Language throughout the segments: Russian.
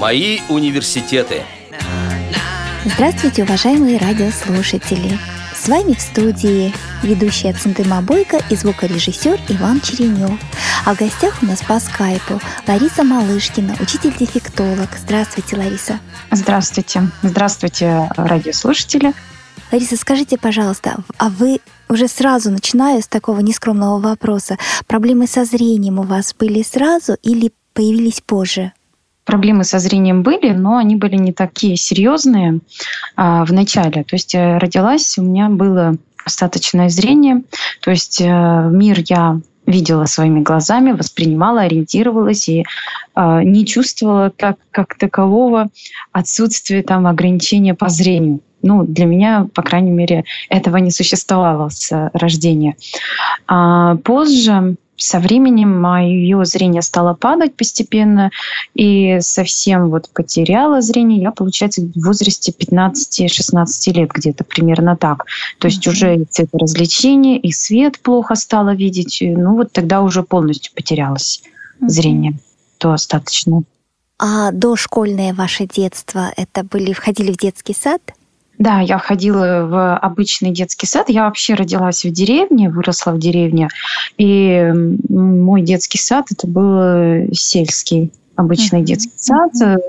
Мои университеты. Здравствуйте, уважаемые радиослушатели! С вами в студии ведущая Центыма Бойко и звукорежиссер Иван Черенев. А в гостях у нас по скайпу Лариса Малышкина, учитель-дефектолог. Здравствуйте, Лариса. Здравствуйте. Здравствуйте, радиослушатели. Лариса, скажите, пожалуйста, а вы уже сразу, начинаю с такого нескромного вопроса, проблемы со зрением у вас были сразу или появились позже? Проблемы со зрением были, но они были не такие серьезные а, в начале. То есть э, родилась, у меня было остаточное зрение, то есть э, мир я видела своими глазами, воспринимала, ориентировалась и э, не чувствовала как, как такового отсутствия там ограничения по зрению. Ну, для меня, по крайней мере, этого не существовало с рождения. А позже со временем мое зрение стало падать постепенно, и совсем вот потеряла зрение я, получается, в возрасте 15-16 лет где-то примерно так. То есть mm-hmm. уже цветоразвлечение, и свет плохо стало видеть. Ну вот тогда уже полностью потерялось mm-hmm. зрение, то остаточно. А дошкольное ваше детство, это были, входили в детский сад? Да, я ходила в обычный детский сад. Я вообще родилась в деревне, выросла в деревне. И мой детский сад это был сельский, обычный mm-hmm. детский сад.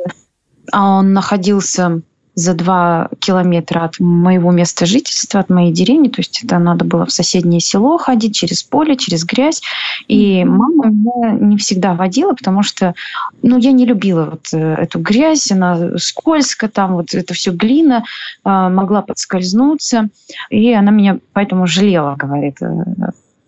А он находился за два километра от моего места жительства, от моей деревни. То есть это надо было в соседнее село ходить через поле, через грязь. И мама меня не всегда водила, потому что ну, я не любила вот э, эту грязь, она скользко, там вот это все глина, а, могла подскользнуться. И она меня поэтому жалела, говорит, э,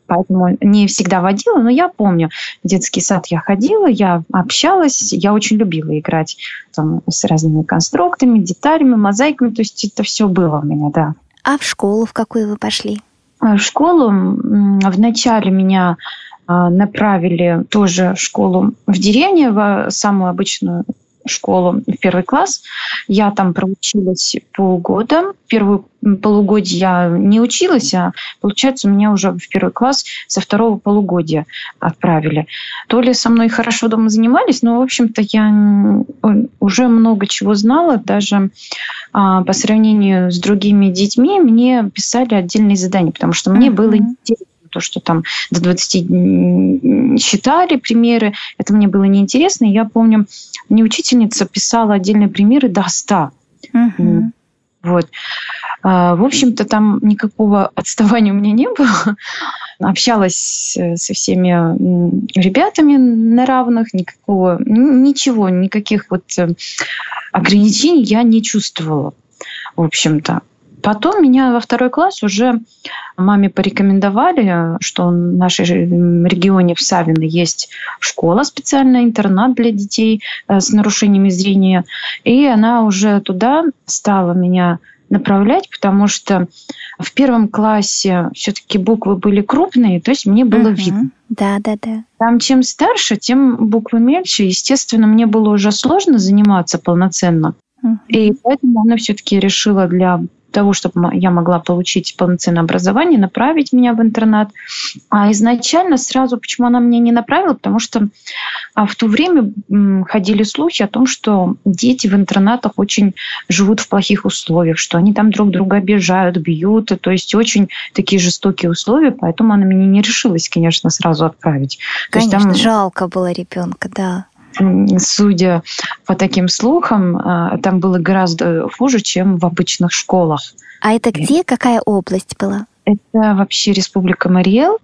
поэтому не всегда водила, но я помню, в детский сад я ходила, я общалась, я очень любила играть там, с разными конструктами, деталями, мозаиками, то есть это все было у меня, да. А в школу в какую вы пошли? А в школу вначале меня а, направили тоже в школу в деревне, в самую обычную школу в первый класс. Я там проучилась полгода. Первую полугодие я не училась, а получается, меня уже в первый класс со второго полугодия отправили. То ли со мной хорошо дома занимались, но, в общем-то, я уже много чего знала. Даже а, по сравнению с другими детьми мне писали отдельные задания, потому что мне mm-hmm. было интересно то, что там до 20 считали примеры, это мне было неинтересно. Я помню, мне учительница писала отдельные примеры до 100. Uh-huh. Вот. А, в общем-то, там никакого отставания у меня не было. Общалась э, со всеми ребятами на равных, никакого, ничего, никаких вот э, ограничений я не чувствовала, в общем-то. Потом меня во второй класс уже маме порекомендовали, что в нашей регионе в Савино есть школа специальная, интернат для детей э, с нарушениями зрения. И она уже туда стала меня направлять, потому что в первом классе все-таки буквы были крупные, то есть мне было uh-huh. видно. Да, да, да. Там чем старше, тем буквы мельче. Естественно, мне было уже сложно заниматься полноценно. Uh-huh. И поэтому она все-таки решила для того, чтобы я могла получить полноценное образование, направить меня в интернат. А изначально сразу, почему она меня не направила, потому что а, в то время ходили слухи о том, что дети в интернатах очень живут в плохих условиях, что они там друг друга обижают, бьют, то есть очень такие жестокие условия, поэтому она меня не решилась, конечно, сразу отправить. Конечно, там... жалко было ребенка, да судя по таким слухам, а, там было гораздо хуже, чем в обычных школах. А это где? Какая область была? Это вообще Республика Мариэл.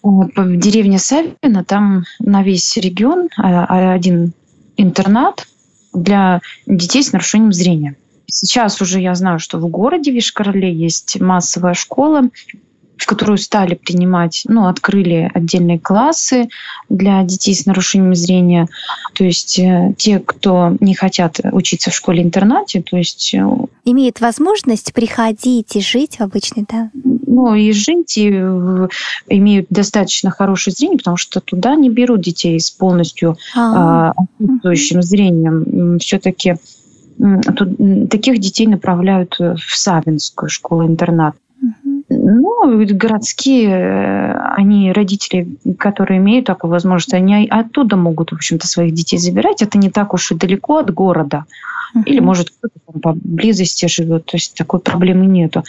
Вот, в деревне Савина, там на весь регион а, один интернат для детей с нарушением зрения. Сейчас уже я знаю, что в городе Вишкорле есть массовая школа, в которую стали принимать, ну, открыли отдельные классы для детей с нарушением зрения. То есть э, те, кто не хотят учиться в школе-интернате, то есть... Э, Имеют возможность приходить и жить в обычной, да? Ну, и жить, и имеют достаточно хорошее зрение, потому что туда не берут детей с полностью а, отсутствующим зрением. Все-таки таких детей направляют в Савинскую школу-интернат. Ну, городские, э, они, родители, которые имеют такую возможность, они оттуда могут, в общем-то, своих детей забирать. Это не так уж и далеко от города. Uh-huh. Или, может, кто-то там поблизости живет. То есть такой проблемы нету.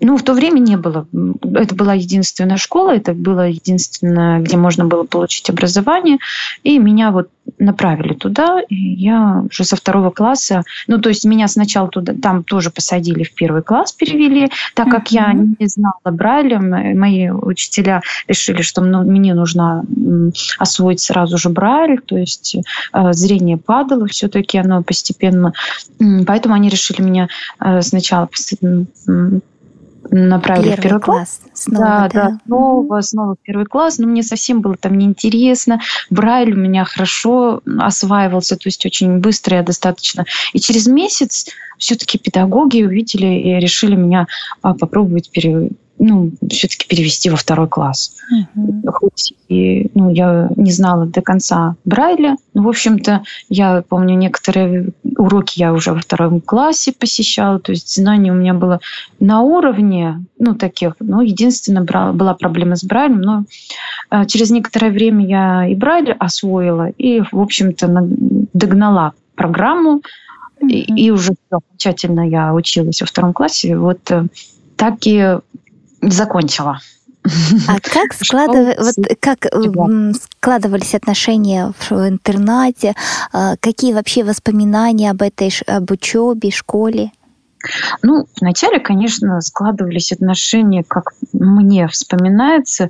Ну, в то время не было. Это была единственная школа, это было единственное, где можно было получить образование. И меня вот направили туда, и я уже со второго класса, ну, то есть меня сначала туда, там тоже посадили в первый класс, перевели, так как mm-hmm. я не знала Брайля, мои учителя решили, что ну, мне нужно освоить сразу же Брайль, то есть э, зрение падало все-таки, оно постепенно, поэтому они решили меня э, сначала направили первый в первый класс. класс. Снова, да, да, да, снова, снова в первый класс. Но мне совсем было там неинтересно. Брайль у меня хорошо осваивался, то есть очень быстро я достаточно. И через месяц все-таки педагоги увидели и решили меня а, попробовать пере, ну, все-таки перевести во второй класс. Uh-huh. Хоть и ну, я не знала до конца Брайля, но, в общем-то, я помню, некоторые уроки я уже во втором классе посещала, то есть знание у меня было на уровне, ну, таких, ну, единственное, была проблема с Брайлем, но э, через некоторое время я и Брайль освоила, и, в общем-то, догнала программу, и, и уже окончательно я училась во втором классе. Вот э, так и закончила. А как, складыв... вот как складывались отношения в интернате? А, какие вообще воспоминания об этой об учебе, школе? Ну, вначале, конечно, складывались отношения, как мне вспоминается,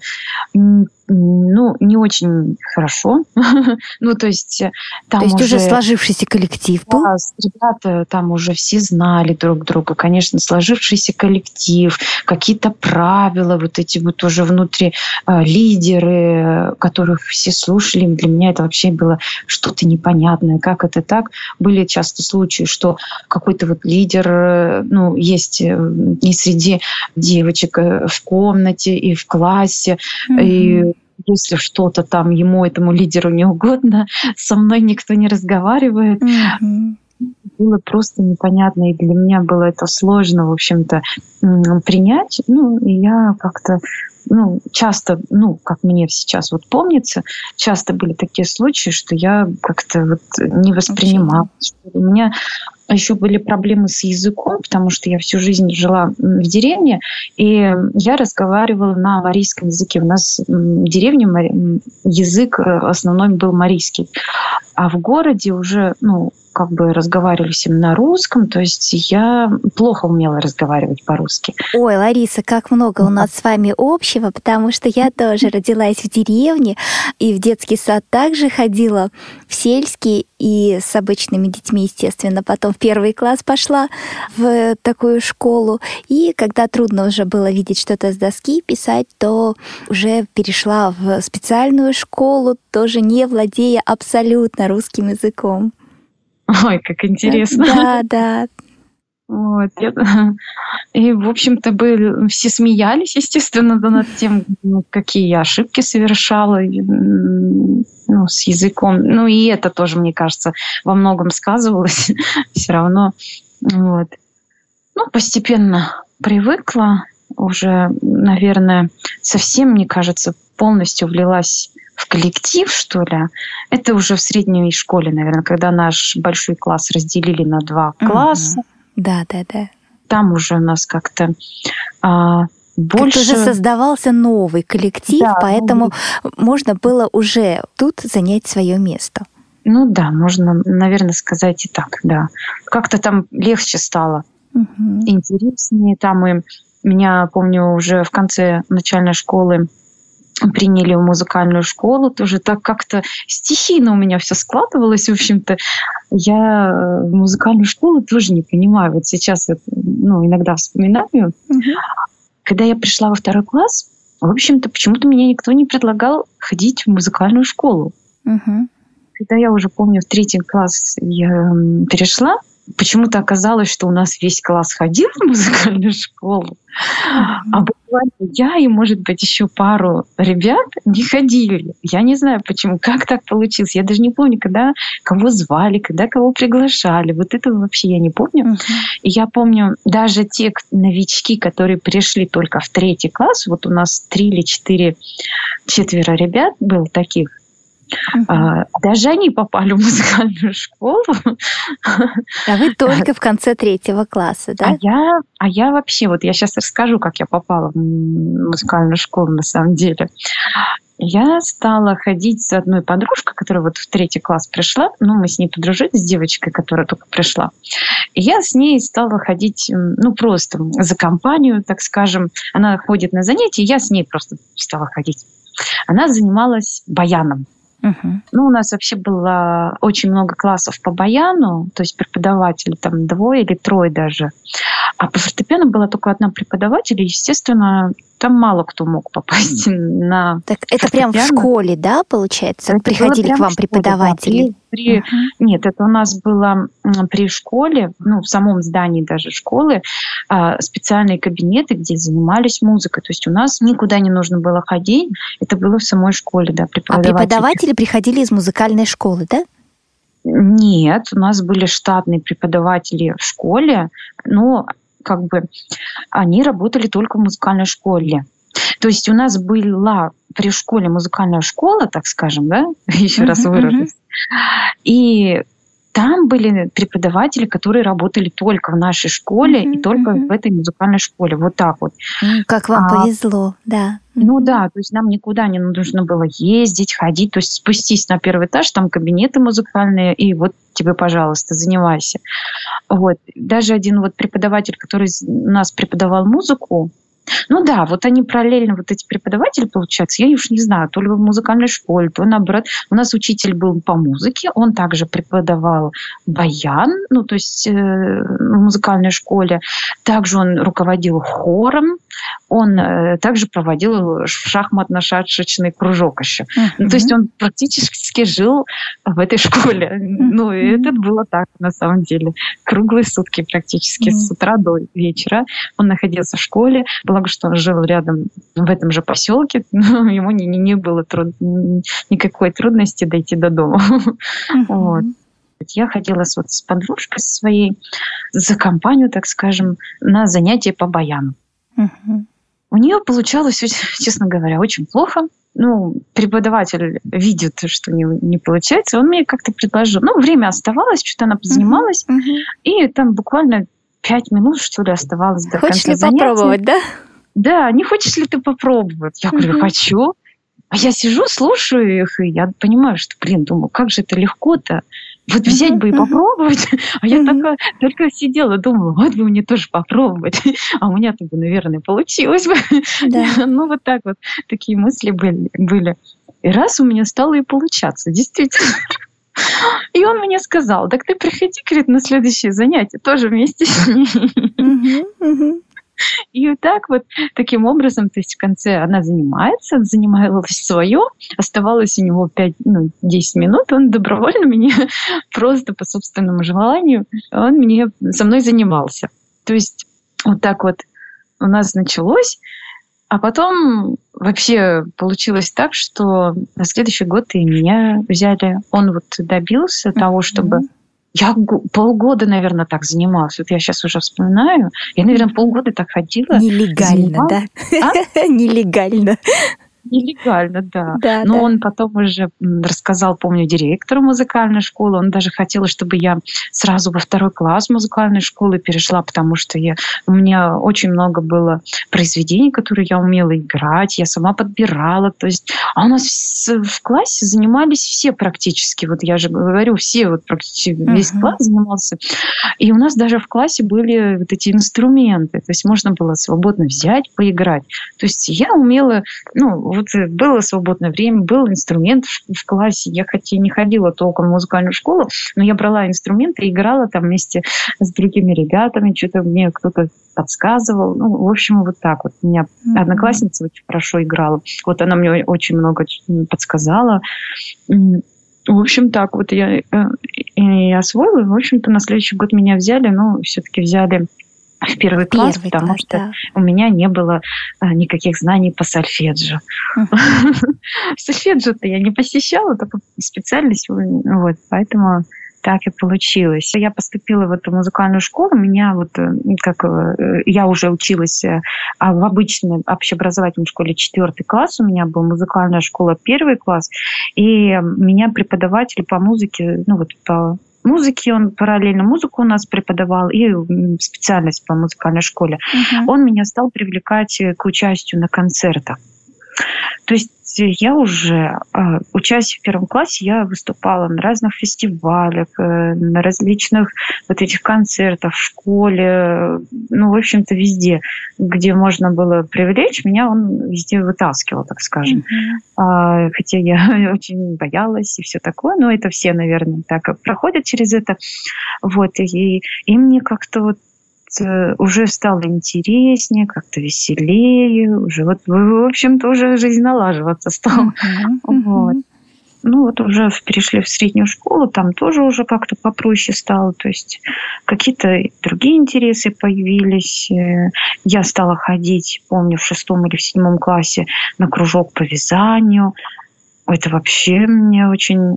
ну, не очень хорошо. ну, то есть э, там То есть уже, уже сложившийся коллектив был? Да, ребята там уже все знали друг друга. Конечно, сложившийся коллектив, какие-то правила, вот эти вот уже внутри э, лидеры, которых все слушали. Для меня это вообще было что-то непонятное. Как это так? Были часто случаи, что какой-то вот лидер, э, ну, есть э, и среди девочек в комнате, и в классе, mm-hmm. и если что-то там ему, этому лидеру не угодно, со мной никто не разговаривает. Mm-hmm. Было просто непонятно, и для меня было это сложно, в общем-то, принять. Ну, и я как-то ну, часто, ну, как мне сейчас вот помнится, часто были такие случаи, что я как-то вот не воспринимала. У меня еще были проблемы с языком, потому что я всю жизнь жила в деревне, и я разговаривала на марийском языке. У нас в деревне язык э, основной был марийский. А в городе уже, ну, как бы разговаривали с ним на русском, то есть я плохо умела разговаривать по-русски. Ой, Лариса, как много у нас с вами общего, потому что я тоже родилась в деревне и в детский сад также ходила в сельский и с обычными детьми, естественно. Потом в первый класс пошла в такую школу. И когда трудно уже было видеть что-то с доски, писать, то уже перешла в специальную школу, тоже не владея абсолютно русским языком. Ой, как интересно. Да, да. Вот. И, в общем-то, были, все смеялись, естественно, над тем, какие я ошибки совершала ну, с языком. Ну, и это тоже, мне кажется, во многом сказывалось все равно. Вот. Ну, постепенно привыкла уже, наверное, совсем, мне кажется, полностью влилась в коллектив, что ли. Это уже в средней школе, наверное, когда наш большой класс разделили на два класса. Да, да, да. Там уже у нас как-то а, больше... Как уже создавался новый коллектив, да, поэтому ну... можно было уже тут занять свое место. Ну да, можно, наверное, сказать и так, да. Как-то там легче стало, угу. интереснее. Там и меня, помню, уже в конце начальной школы приняли в музыкальную школу, тоже так как-то стихийно у меня все складывалось, в общем-то. Я э, в музыкальную школу тоже не понимаю. Вот сейчас ну, иногда вспоминаю. Угу. Когда я пришла во второй класс, в общем-то, почему-то меня никто не предлагал ходить в музыкальную школу. Угу. Когда я уже помню, в третий класс я перешла, почему-то оказалось, что у нас весь класс ходил в музыкальную школу, а я и, может быть, еще пару ребят не ходили. Я не знаю, почему, как так получилось. Я даже не помню, когда кого звали, когда кого приглашали. Вот этого вообще я не помню. Uh-huh. И я помню, даже те новички, которые пришли только в третий класс, вот у нас три или четыре, четверо ребят было таких, Uh-huh. Даже они попали в музыкальную школу. А вы только в конце третьего класса, да? А я, а я вообще, вот я сейчас расскажу, как я попала в музыкальную школу на самом деле. Я стала ходить с одной подружкой, которая вот в третий класс пришла. Ну, мы с ней подружились, с девочкой, которая только пришла. И я с ней стала ходить, ну, просто за компанию, так скажем. Она ходит на занятия, я с ней просто стала ходить. Она занималась баяном. Угу. Ну, у нас вообще было очень много классов по баяну, то есть преподавателей там двое или трое даже. А по фортепиано была только одна преподаватель, и, естественно, там мало кто мог попасть на Так это прям в школе, да, получается? Это Приходили к вам школе, преподаватели? Да, при, uh-huh. Нет, это у нас было при школе, ну, в самом здании даже школы, а, специальные кабинеты, где занимались музыкой. То есть у нас никуда не нужно было ходить, это было в самой школе, да, преподаватели. А преподаватели приходили из музыкальной школы, да? Нет, у нас были штатные преподаватели в школе, но как бы они работали только в музыкальной школе. То есть у нас была при школе музыкальная школа, так скажем, да, еще раз выражусь. И там были преподаватели, которые работали только в нашей школе mm-hmm, и только mm-hmm. в этой музыкальной школе. Вот так вот. Как вам а, повезло, да. Ну да, то есть нам никуда не нужно было ездить, ходить, то есть спустись на первый этаж, там кабинеты музыкальные, и вот тебе, пожалуйста, занимайся. Вот. Даже один вот преподаватель, который у нас преподавал музыку, ну да, вот они параллельно, вот эти преподаватели, получается, я уж не знаю, то ли в музыкальной школе, то наоборот. У нас учитель был по музыке, он также преподавал баян, ну то есть э, в музыкальной школе. Также он руководил хором, он э, также проводил шахматно-шашечный кружок еще. Uh-huh. Ну, то есть он практически жил в этой школе. Uh-huh. Ну, и это было так, на самом деле. Круглые сутки практически, uh-huh. с утра до вечера. Он находился в школе. Благо, что он жил рядом в этом же поселке. Но ему не, не было труд... никакой трудности дойти до дома. Uh-huh. Вот. Я ходила с, вот, с подружкой своей за компанию, так скажем, на занятия по баяну. Угу. У нее получалось, честно говоря, очень плохо. Ну, преподаватель видит, что не, не получается. Он мне как-то предложил. Ну, время оставалось, что-то она позанималась. Угу. И там буквально пять минут, что ли, оставалось до Хочешь конца ли занятия. попробовать, да? Да, не хочешь ли ты попробовать? Я говорю, хочу. А я сижу, слушаю их, и я понимаю, что, блин, думаю, как же это легко-то. Вот взять бы и попробовать. А я такая только сидела, думала, вот бы мне тоже попробовать. А у меня-то бы, наверное, получилось бы. Да. Ну, вот так вот. Такие мысли были. были. И раз у меня стало и получаться, действительно. И он мне сказал, так ты приходи, говорит, на следующее занятие тоже вместе с ней. И вот так вот, таким образом, то есть в конце она занимается, занималась свое, оставалось у него 5, ну, 10 минут, он добровольно мне, просто по собственному желанию, он мне со мной занимался. То есть вот так вот у нас началось, а потом вообще получилось так, что на следующий год и меня взяли. Он вот добился того, чтобы я полгода, наверное, так занималась. Вот я сейчас уже вспоминаю. Я, наверное, полгода так ходила. Нелегально, занималась. да? А? Нелегально. Нелегально, да. да Но да. он потом уже рассказал, помню, директору музыкальной школы. Он даже хотел, чтобы я сразу во второй класс музыкальной школы перешла, потому что я, у меня очень много было произведений, которые я умела играть, я сама подбирала. То есть, а у нас в, в классе занимались все практически. Вот я же говорю, все вот практически uh-huh. весь класс занимался. И у нас даже в классе были вот эти инструменты. То есть можно было свободно взять, поиграть. То есть я умела, ну, вот э, было свободное время, был инструмент в, в классе. Я хотя и не ходила толком в музыкальную школу, но я брала инструменты и играла там вместе с другими ребятами, что-то мне кто-то подсказывал. Ну, в общем, вот так вот. У меня mm-hmm. одноклассница очень хорошо играла. Вот она мне очень много подсказала. В общем, так вот я э, и освоила. В общем-то, на следующий год меня взяли, но все-таки взяли в первый класс, первый потому класс, что да. у меня не было а, никаких знаний по сольфеджио. Сольфеджио-то я не посещала, только специальность, вот, поэтому так и получилось. Я поступила в эту музыкальную школу, меня вот э, как э, я уже училась э, а в обычной общеобразовательной школе четвертый класс, у меня был музыкальная школа первый класс, и меня преподаватель по музыке, ну вот по музыки, он параллельно музыку у нас преподавал и специальность по музыкальной школе. Uh-huh. Он меня стал привлекать к участию на концертах. То есть я уже, а, учась в первом классе, я выступала на разных фестивалях, э, на различных вот этих концертах в школе, ну, в общем-то, везде, где можно было привлечь, меня он везде вытаскивал, так скажем. Mm-hmm. Хотя я очень боялась и все такое, но это все, наверное, так проходят через это. Вот, и, и мне как-то вот Э, уже стало интереснее, как-то веселее, уже вот, в общем-то, уже жизнь налаживаться стала. Uh-huh, Вот. Ну вот уже перешли в среднюю школу, там тоже уже как-то попроще стало, то есть какие-то другие интересы появились. Э, я стала ходить, помню, в шестом или в седьмом классе на кружок по вязанию. Это вообще мне очень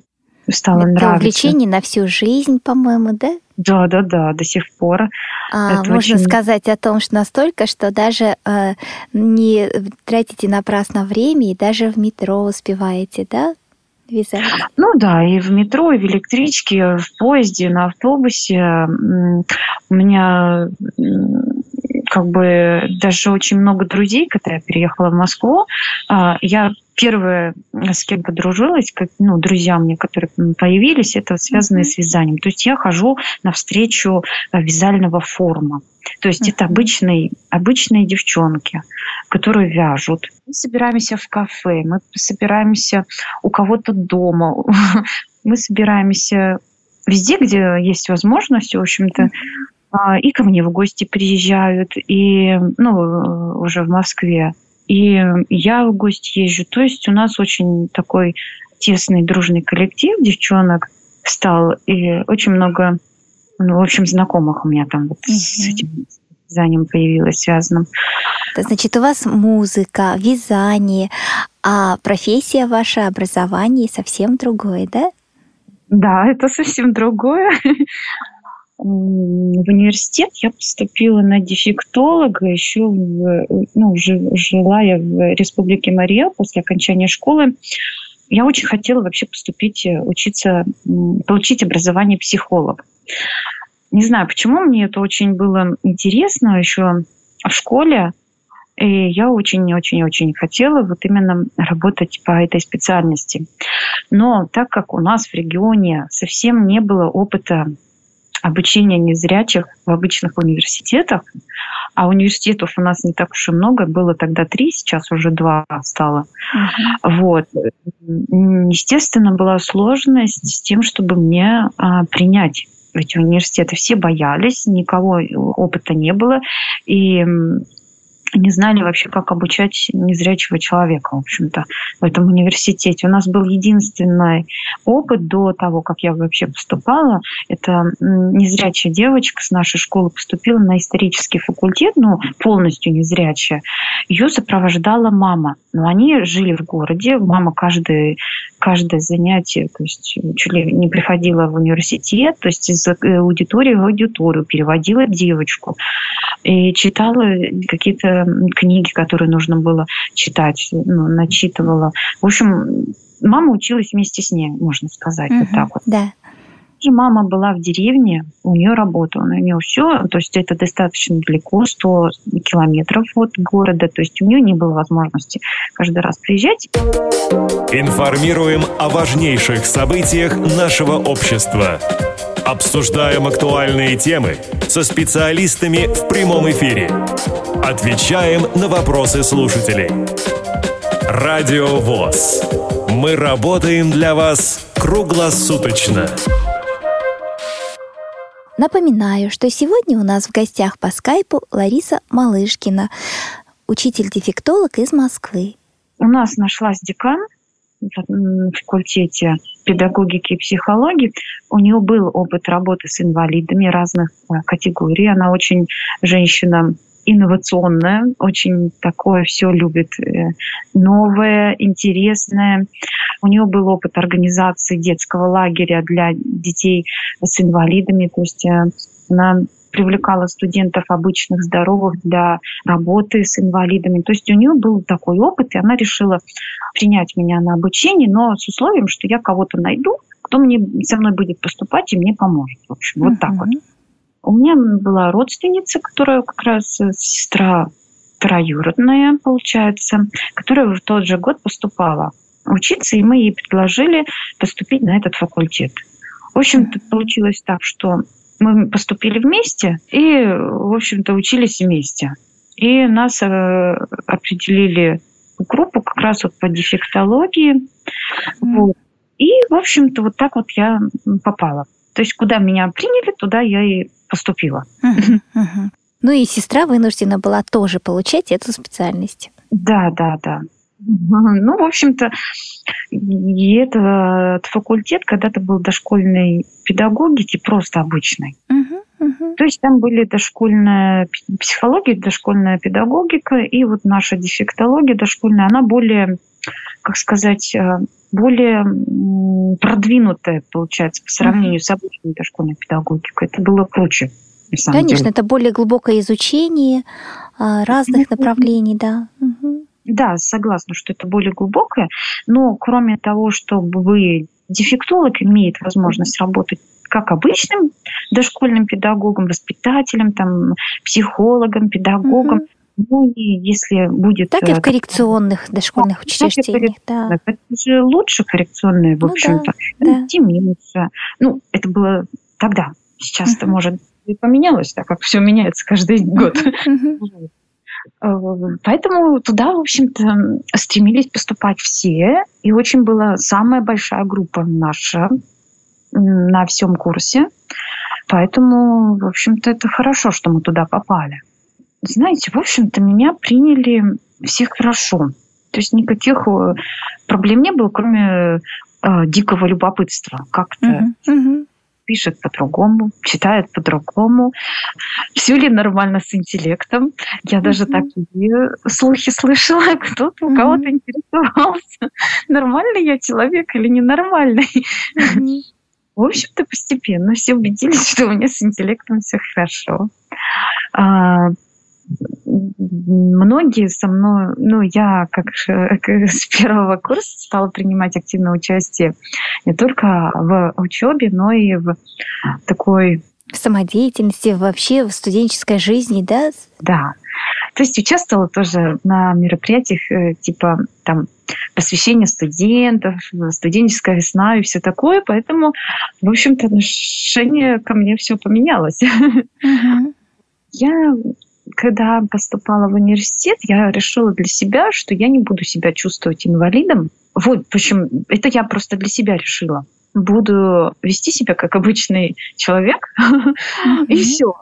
стало Это нравиться. увлечение на всю жизнь, по-моему, да? Да, да, да, до сих пор. А, можно очень... сказать о том, что настолько, что даже э, не тратите напрасно время и даже в метро успеваете, да? Вязать. Ну да, и в метро, и в электричке, в поезде, на автобусе. У меня как бы даже очень много друзей, когда я переехала в Москву. А, я первое, с кем подружилась, как, ну, друзья мне, которые появились, это связанные mm-hmm. с вязанием. То есть я хожу навстречу э, вязального форума. То есть mm-hmm. это обычные, обычные девчонки, которые вяжут. Мы собираемся в кафе, мы собираемся у кого-то дома, мы собираемся везде, где есть возможность, в общем-то, а, и ко мне в гости приезжают, и ну, уже в Москве. И я в гости езжу. То есть у нас очень такой тесный, дружный коллектив девчонок стал. И очень много, ну, в общем, знакомых у меня там вот mm-hmm. с этим вязанием появилось связано. Значит, у вас музыка, вязание, а профессия ваша, образование совсем другое, да? Да, это совсем другое в университет я поступила на дефектолога еще в, ну, жила я в Республике Мария после окончания школы. Я очень хотела вообще поступить, э, учиться, получить образование психолог. Не знаю, почему мне это очень было интересно еще в школе. И я очень-очень-очень хотела вот именно работать по этой специальности. Но так как у нас в регионе совсем не было опыта обучения незрячих в обычных университетах, а университетов у нас не так уж и много, было тогда три, сейчас уже два стало. Uh-huh. Вот. Естественно, была сложность с тем, чтобы мне а, принять эти университеты. Все боялись, никого опыта не было. И не знали вообще, как обучать незрячего человека, в общем-то, в этом университете. У нас был единственный опыт до того, как я вообще поступала. Это незрячая девочка с нашей школы поступила на исторический факультет, ну, полностью незрячая. Ее сопровождала мама. Но они жили в городе, мама каждый, каждое занятие, то есть чуть ли не приходила в университет, то есть из аудитории в аудиторию, переводила девочку и читала какие-то книги, которые нужно было читать, ну, начитывала. В общем, мама училась вместе с ней, можно сказать, угу, вот так вот. Да. И мама была в деревне, у нее работа, у нее все, то есть это достаточно далеко, 100 километров от города, то есть у нее не было возможности каждый раз приезжать. Информируем о важнейших событиях нашего общества. Обсуждаем актуальные темы со специалистами в прямом эфире. Отвечаем на вопросы слушателей. Радио ВОЗ. Мы работаем для вас круглосуточно. Напоминаю, что сегодня у нас в гостях по скайпу Лариса Малышкина, учитель-дефектолог из Москвы. У нас нашлась декан на факультете педагогики и психологии. У нее был опыт работы с инвалидами разных э, категорий. Она очень женщина инновационная, очень такое все любит э, новое, интересное. У нее был опыт организации детского лагеря для детей с инвалидами, то есть э, она привлекала студентов обычных, здоровых для работы с инвалидами. То есть у нее был такой опыт, и она решила принять меня на обучение, но с условием, что я кого-то найду, кто мне со мной будет поступать и мне поможет. В общем, вот так вот. У меня была родственница, которая как раз э, сестра троюродная, получается, которая в тот же год поступала учиться, и мы ей предложили поступить на этот факультет. В общем-то, получилось так, что мы поступили вместе и, в общем-то, учились вместе. И нас э, определили в группу как раз вот по дефектологии. Mm. Вот. И, в общем-то, вот так вот я попала. То есть, куда меня приняли, туда я и поступила. Uh-huh, uh-huh. Ну и сестра вынуждена была тоже получать эту специальность. Да, да, да. Ну, в общем-то, и этот факультет когда-то был дошкольной педагогики, просто обычной. Uh-huh, uh-huh. То есть там были дошкольная психология, дошкольная педагогика, и вот наша дефектология дошкольная, она более, как сказать, э, более продвинутая, получается, по сравнению uh-huh. с обычной дошкольной педагогикой. Это было круче. Конечно, деле. это более глубокое изучение а, разных направлений, да. Угу. Да, согласна, что это более глубокое, но кроме того, чтобы вы дефектолог имеет возможность работать как обычным дошкольным педагогом, воспитателем, там, психологом, педагогом. Ну и если будет... Так и в э, коррекционных так, дошкольных да, учреждениях, да. Это же лучше коррекционные, в ну, общем-то. Да, да. меньше. Ну, это было тогда. Сейчас это, может, и поменялось, так как все меняется каждый год. Э, поэтому туда, в общем-то, стремились поступать все. И очень была самая большая группа наша на всем курсе. Поэтому, в общем-то, это хорошо, что мы туда попали. Знаете, в общем-то, меня приняли всех хорошо. То есть никаких э, проблем не было, кроме э, дикого любопытства. Как-то uh-huh, uh-huh пишет по-другому, читает по-другому. Все ли нормально с интеллектом? Я mm-hmm. даже такие слухи слышала, кто-то mm-hmm. у кого-то интересовался, нормальный я человек или ненормальный. Mm-hmm. В общем-то, постепенно все убедились, что у меня с интеллектом все хорошо. Многие со мной, ну, я как с первого курса стала принимать активное участие не только в учебе, но и в такой в самодеятельности, вообще в студенческой жизни, да? Да. То есть участвовала тоже на мероприятиях э, типа там посвящение студентов, студенческая весна и все такое, поэтому, в общем-то, отношение ко мне все поменялось. Uh-huh. Я когда поступала в университет, я решила для себя, что я не буду себя чувствовать инвалидом. Вот, в общем, это я просто для себя решила. Буду вести себя как обычный человек, и все.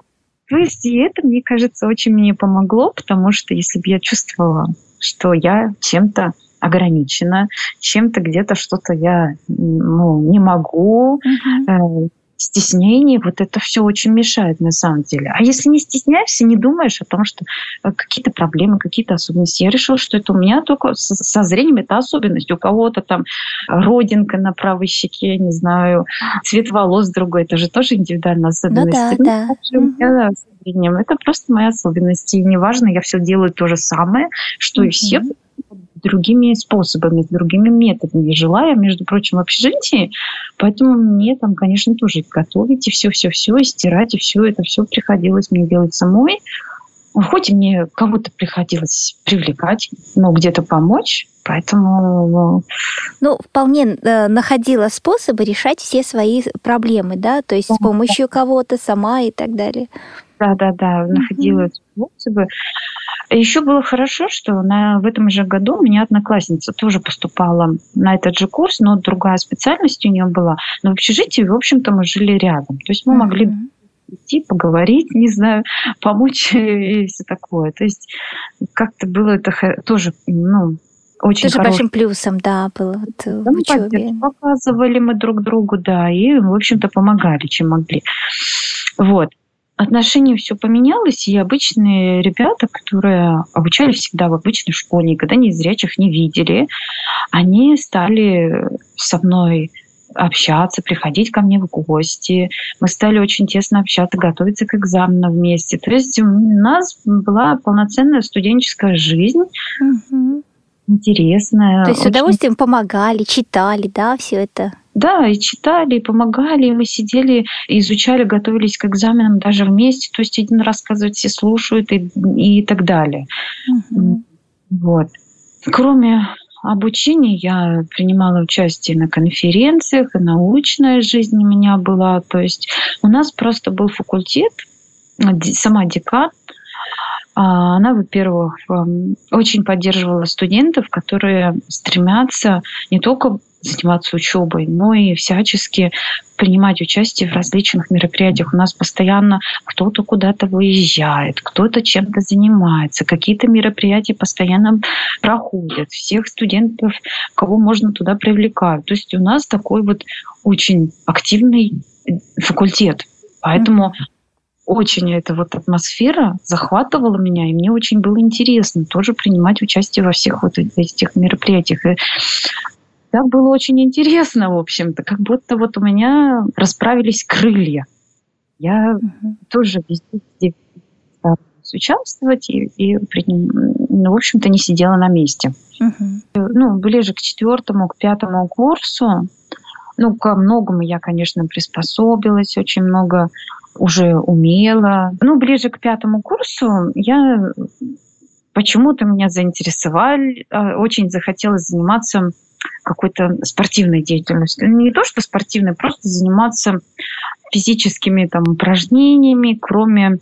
То есть и это, мне кажется, очень мне помогло, потому что если бы я чувствовала, что я чем-то ограничена, чем-то где-то что-то я ну, не могу, uh-huh стеснение, вот это все очень мешает на самом деле. А если не стесняешься, не думаешь о том, что э, какие-то проблемы, какие-то особенности. Я решила, что это у меня только со зрением это особенность. У кого-то там родинка на правой щеке, не знаю, цвет волос другой, это же тоже индивидуальная особенность. Ну да, ну, да. Это просто моя особенность. И неважно, я все делаю то же самое, что mm-hmm. и все, другими способами, другими методами. Жила я, между прочим, в общежитии, поэтому мне там, конечно, тоже готовить и все-все-все, и стирать, и все это все приходилось мне делать самой. Хоть мне кого-то приходилось привлекать, но где-то помочь, поэтому... Ну, вполне э, находила способы решать все свои проблемы, да, то есть с помощью кого-то сама и так далее. Да-да-да, находила mm-hmm. способы. Еще было хорошо, что на, в этом же году у меня одноклассница тоже поступала на этот же курс, но другая специальность у нее была. Но в общежитии, в общем-то, мы жили рядом. То есть мы mm-hmm. могли идти, поговорить, не знаю, помочь и все такое. То есть как-то было это тоже, ну, очень Тоже большим плюсом, да, было вот да, в учебе. Показывали мы друг другу, да, и, в общем-то, помогали, чем могли. Вот. Отношение все поменялось, и обычные ребята, которые обучались всегда в обычной школе, никогда не зрячих не видели, они стали со мной общаться, приходить ко мне в гости. Мы стали очень тесно общаться, готовиться к экзаменам вместе. То есть у нас была полноценная студенческая жизнь. Угу. Интересная. То есть очень... с удовольствием помогали, читали, да, все это? Да, и читали, и помогали, и мы сидели, изучали, готовились к экзаменам даже вместе. То есть один рассказывает, все слушают и, и так далее. Угу. Вот. Кроме обучения я принимала участие на конференциях, и научная жизнь у меня была. То есть у нас просто был факультет, сама декан, а, она, во-первых, эм, очень поддерживала студентов, которые стремятся не только заниматься учебой, но и всячески принимать участие в различных мероприятиях. У нас постоянно кто-то куда-то выезжает, кто-то чем-то занимается, какие-то мероприятия постоянно проходят, всех студентов, кого можно туда привлекают. То есть у нас такой вот очень активный факультет. Поэтому очень эта вот атмосфера захватывала меня, и мне очень было интересно тоже принимать участие во всех вот этих мероприятиях. И так было очень интересно, в общем-то, как будто вот у меня расправились крылья. Я uh-huh. тоже везде старалась участвовать и, и ну, в общем-то, не сидела на месте. Uh-huh. Ну, ближе к четвертому, к пятому курсу, ну, ко многому я, конечно, приспособилась, очень много уже умела. Ну, ближе к пятому курсу я почему-то меня заинтересовали, а, очень захотелось заниматься какой-то спортивной деятельностью. Не то, что спортивной, просто заниматься физическими там, упражнениями, кроме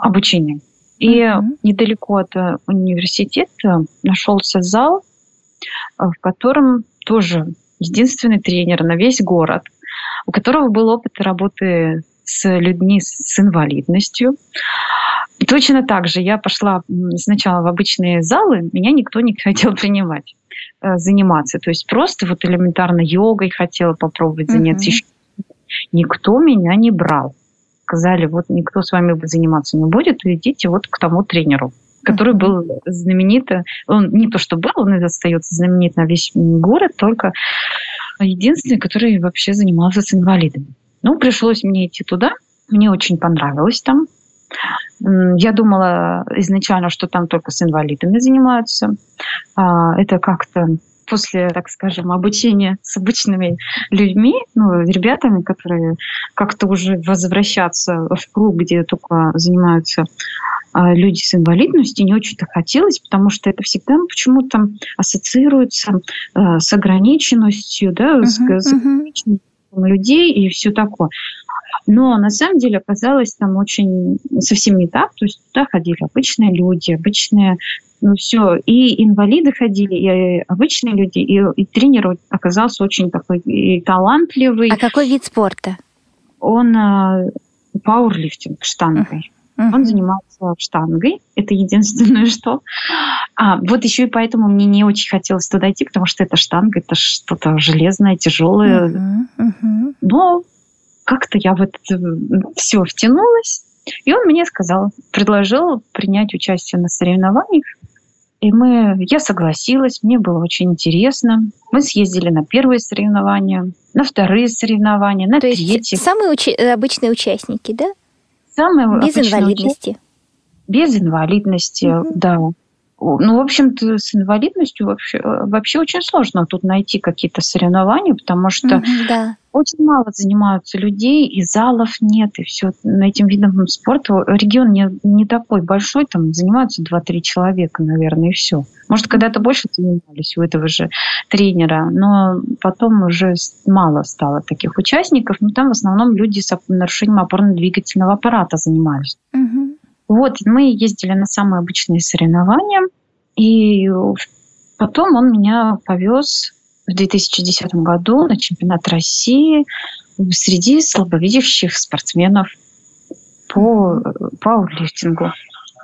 обучения. И uh-huh. недалеко от университета нашелся зал, в котором тоже единственный тренер на весь город, у которого был опыт работы с людьми с инвалидностью. Точно так же я пошла сначала в обычные залы, меня никто не хотел принимать. Э, заниматься. То есть просто вот элементарно йогой хотела попробовать заняться. Mm-hmm. Никто меня не брал. Сказали, вот никто с вами заниматься не будет, идите вот к тому тренеру который был знаменит. Он не то что был, он и остается знаменит на весь город, только единственный, который вообще занимался с инвалидами. Ну, пришлось мне идти туда. Мне очень понравилось там. Я думала изначально, что там только с инвалидами занимаются. А, это как-то после, так скажем, обучения с обычными людьми, ну, ребятами, которые как-то уже возвращаться в круг, где только занимаются а, люди с инвалидностью, не очень-то хотелось, потому что это всегда почему-то ассоциируется э, с ограниченностью, да, uh-huh, с, с ограниченностью. Людей и все такое. Но на самом деле оказалось там очень совсем не так. То есть туда ходили обычные люди, обычные ну все, и инвалиды ходили, и обычные люди, и, и тренер оказался очень такой и талантливый. А какой вид спорта? Он э, пауэрлифтинг штангой. Uh-huh. Он занимался штангой. Это единственное, что. А, вот еще и поэтому мне не очень хотелось туда идти, потому что это штанга, это что-то железное, тяжелое. Uh-huh. Uh-huh. Но как-то я в это все втянулась. И он мне сказал, предложил принять участие на соревнованиях. И мы, я согласилась, мне было очень интересно. Мы съездили на первые соревнования, на вторые соревнования, на То третьи. Есть самые учи- обычные участники, да? Самые Без инвалидности. Участники. Без инвалидности, угу. да. Ну, в общем-то, с инвалидностью вообще, вообще очень сложно тут найти какие-то соревнования, потому что mm-hmm, да. очень мало занимаются людей, и залов нет, и все этим видом спорта. Регион не, не такой большой, там занимаются 2-3 человека, наверное, и все. Может, когда-то больше занимались у этого же тренера, но потом уже мало стало таких участников, но там в основном люди с нарушением опорно-двигательного аппарата занимались. Mm-hmm. Вот, мы ездили на самые обычные соревнования, и потом он меня повез в 2010 году на чемпионат России среди слабовидящих спортсменов по пауэрлифтингу.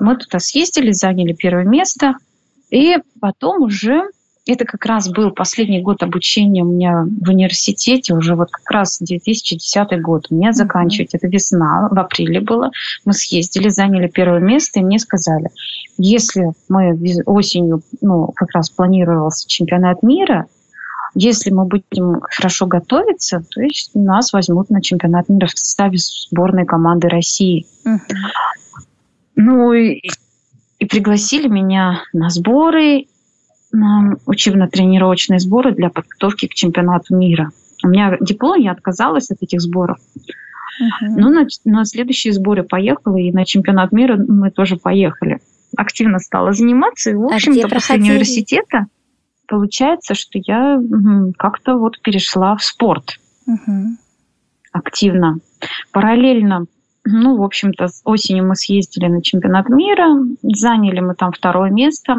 Мы туда съездили, заняли первое место, и потом уже это как раз был последний год обучения у меня в университете, уже вот как раз 2010 год. У меня заканчивать, это весна, в апреле было. Мы съездили, заняли первое место, и мне сказали, если мы осенью, ну, как раз планировался чемпионат мира, если мы будем хорошо готовиться, то есть нас возьмут на чемпионат мира в составе сборной команды России. Uh-huh. Ну и, и пригласили меня на сборы, учебно-тренировочные сборы для подготовки к чемпионату мира. У меня диплом, я отказалась от этих сборов. Uh-huh. Ну, на, на следующие сборы поехала, и на чемпионат мира мы тоже поехали. Активно стала заниматься, и, в а общем-то, а после университета получается, что я как-то вот перешла в спорт uh-huh. активно. Параллельно ну, в общем-то, осенью мы съездили на чемпионат мира, заняли мы там второе место.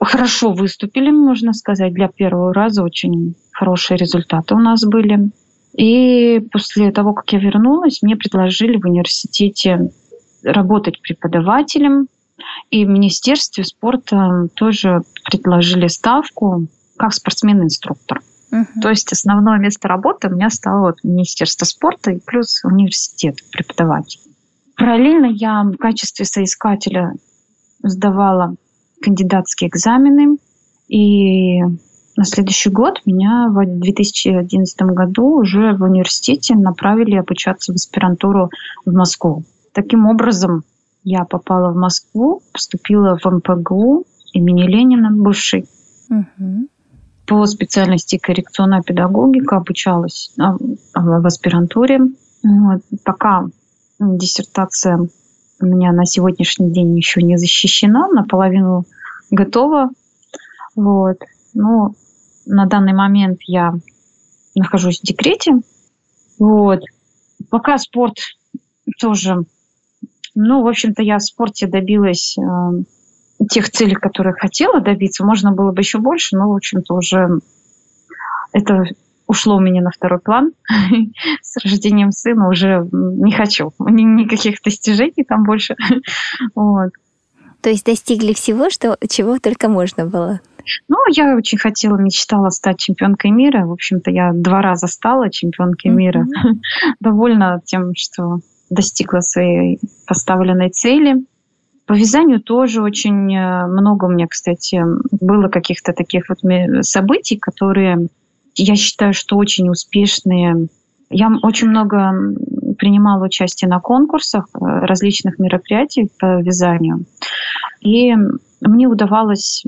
Хорошо выступили, можно сказать, для первого раза очень хорошие результаты у нас были. И после того, как я вернулась, мне предложили в университете работать преподавателем. И в Министерстве спорта тоже предложили ставку как спортсмен-инструктор. То есть основное место работы у меня стало вот Министерство спорта и плюс университет преподаватель. Параллельно я в качестве соискателя сдавала кандидатские экзамены. И на следующий год меня в 2011 году уже в университете направили обучаться в аспирантуру в Москву. Таким образом, я попала в Москву, поступила в МПГУ имени Ленина, бывший. Угу по специальности коррекционная педагогика, обучалась а, в аспирантуре. Вот. Пока диссертация у меня на сегодняшний день еще не защищена, наполовину готова. Вот. Но на данный момент я нахожусь в декрете. Вот. Пока спорт тоже... Ну, в общем-то, я в спорте добилась э, тех целей, которые хотела добиться. Можно было бы еще больше, но, в общем-то, уже это ушло у меня на второй план. С рождением сына уже не хочу. Никаких достижений там больше. вот. То есть достигли всего, что, чего только можно было? Ну, я очень хотела, мечтала стать чемпионкой мира. В общем-то, я два раза стала чемпионкой mm-hmm. мира. Довольна тем, что достигла своей поставленной цели. По вязанию тоже очень э, много у меня, кстати, было каких-то таких вот событий, которые я считаю, что очень успешные. Я очень много принимала участие на конкурсах э, различных мероприятий по вязанию. И мне удавалось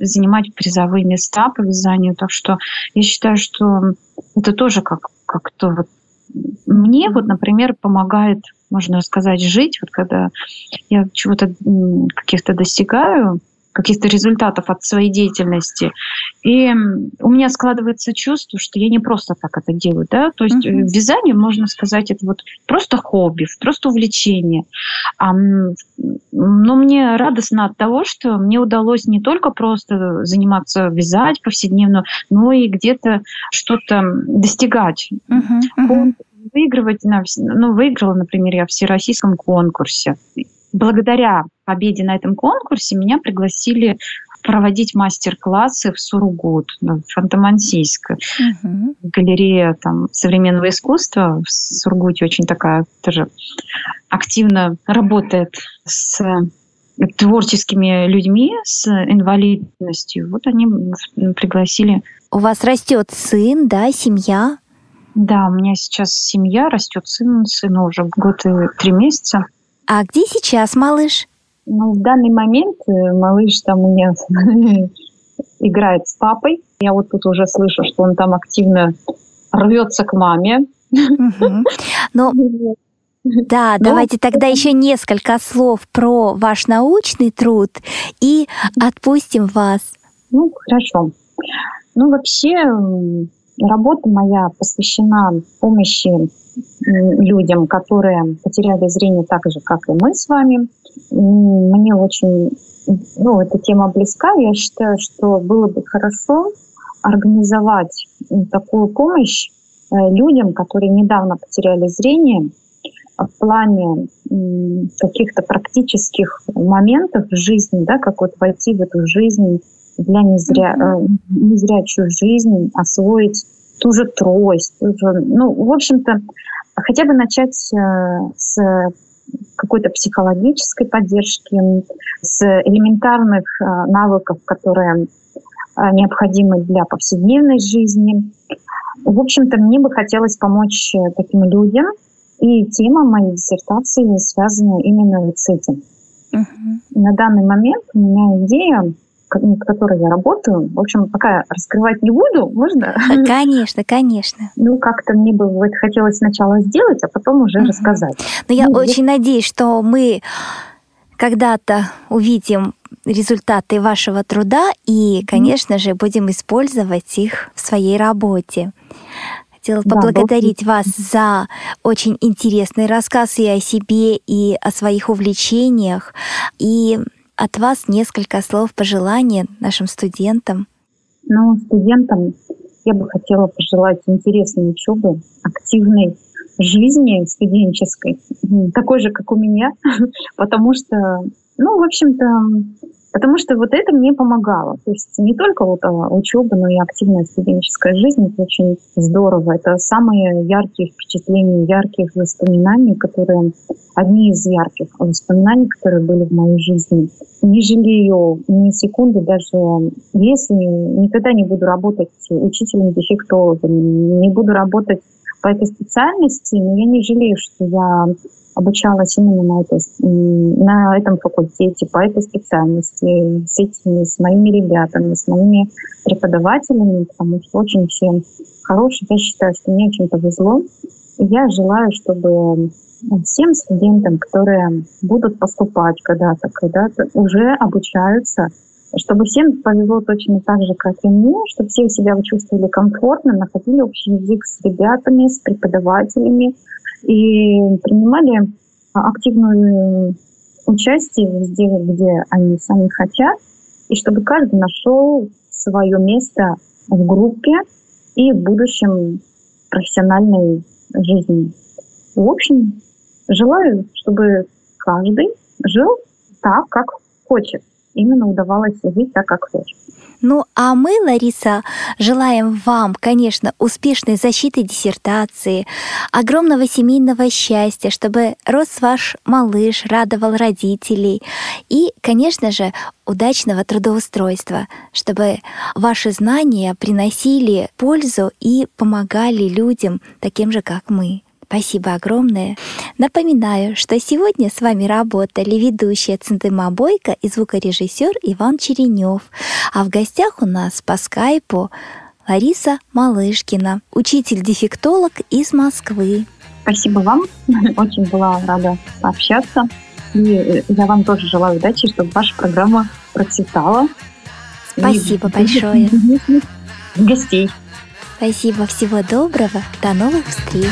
занимать призовые места по вязанию. Так что я считаю, что это тоже как, как-то вот мне вот, например, помогает можно сказать, жить, вот когда я чего-то каких-то достигаю, каких-то результатов от своей деятельности. И у меня складывается чувство, что я не просто так это делаю, да, то есть mm-hmm. вязание, можно сказать, это вот просто хобби, просто увлечение. Но мне радостно от того, что мне удалось не только просто заниматься вязать повседневно, но и где-то что-то достигать. Mm-hmm. Mm-hmm выигрывать, на, ну, выиграла, например, я в всероссийском конкурсе. Благодаря победе на этом конкурсе меня пригласили проводить мастер-классы в Сургут, в Фантомансийск. Угу. Галерея там, современного искусства в Сургуте очень такая тоже активно работает с творческими людьми с инвалидностью. Вот они пригласили. У вас растет сын, да, семья? Да, у меня сейчас семья, растет сын, сыну уже год и три месяца. А где сейчас малыш? Ну, в данный момент э, малыш там у меня играет с папой. Я вот тут уже слышу, что он там активно рвется к маме. Ну, да, давайте тогда еще несколько слов про ваш научный труд и отпустим вас. Ну, хорошо. Ну, вообще, Работа моя посвящена помощи людям, которые потеряли зрение так же, как и мы с вами. Мне очень ну, эта тема близка. Я считаю, что было бы хорошо организовать такую помощь э, людям, которые недавно потеряли зрение, в плане каких-то практических моментов в жизни, да, как вот войти в эту жизнь для незря, э, незрячую жизнь, освоить ту же трость. Ту же, ну, в общем-то, хотя бы начать э, с какой-то психологической поддержки, с элементарных э, навыков, которые э, необходимы для повседневной жизни. В общем-то, мне бы хотелось помочь таким людям, и тема моей диссертации связана именно с этим. Uh-huh. На данный момент у меня идея над которой я работаю. В общем, пока раскрывать не буду, можно? Конечно, конечно. Ну, как-то мне бы вот хотелось сначала сделать, а потом уже uh-huh. рассказать. Но я ну, очень надеюсь, что мы когда-то увидим результаты вашего труда и, конечно же, будем использовать их в своей работе. Хотела да, поблагодарить вас за очень интересный рассказ и о себе, и о своих увлечениях. И от вас несколько слов пожелания нашим студентам. Ну, студентам я бы хотела пожелать интересной учебы, активной жизни студенческой, такой же, как у меня, потому что, ну, в общем-то, Потому что вот это мне помогало. То есть не только вот а, учеба, но и активная студенческая жизнь. Это очень здорово. Это самые яркие впечатления, яркие воспоминания, которые одни из ярких воспоминаний, которые были в моей жизни. Не жалею ни секунды, даже если никогда не буду работать учителем-дефектологом, не буду работать по этой специальности, но я не жалею, что я обучалась именно на, этой, на этом факультете, по этой специальности, с этими, с моими ребятами, с моими преподавателями, потому что очень все хорошие. Я считаю, что мне очень повезло. И я желаю, чтобы всем студентам, которые будут поступать когда-то, когда-то уже обучаются, чтобы всем повезло точно так же, как и мне, чтобы все себя чувствовали комфортно, находили общий язык с ребятами, с преподавателями, и принимали активное участие везде, где они сами хотят, и чтобы каждый нашел свое место в группе и в будущем профессиональной жизни. В общем, желаю, чтобы каждый жил так, как хочет. Именно удавалось жить так, как хочет. Ну а мы, Лариса, желаем вам, конечно, успешной защиты диссертации, огромного семейного счастья, чтобы рос ваш малыш, радовал родителей и, конечно же, удачного трудоустройства, чтобы ваши знания приносили пользу и помогали людям, таким же, как мы. Спасибо огромное. Напоминаю, что сегодня с вами работали ведущая Центыма Бойко и звукорежиссер Иван Черенев. А в гостях у нас по скайпу Лариса Малышкина, учитель-дефектолог из Москвы. Спасибо вам. Очень была рада общаться. И э, я вам тоже желаю удачи, чтобы ваша программа процветала. Спасибо и большое. Гостей. Спасибо, всего доброго, до новых встреч.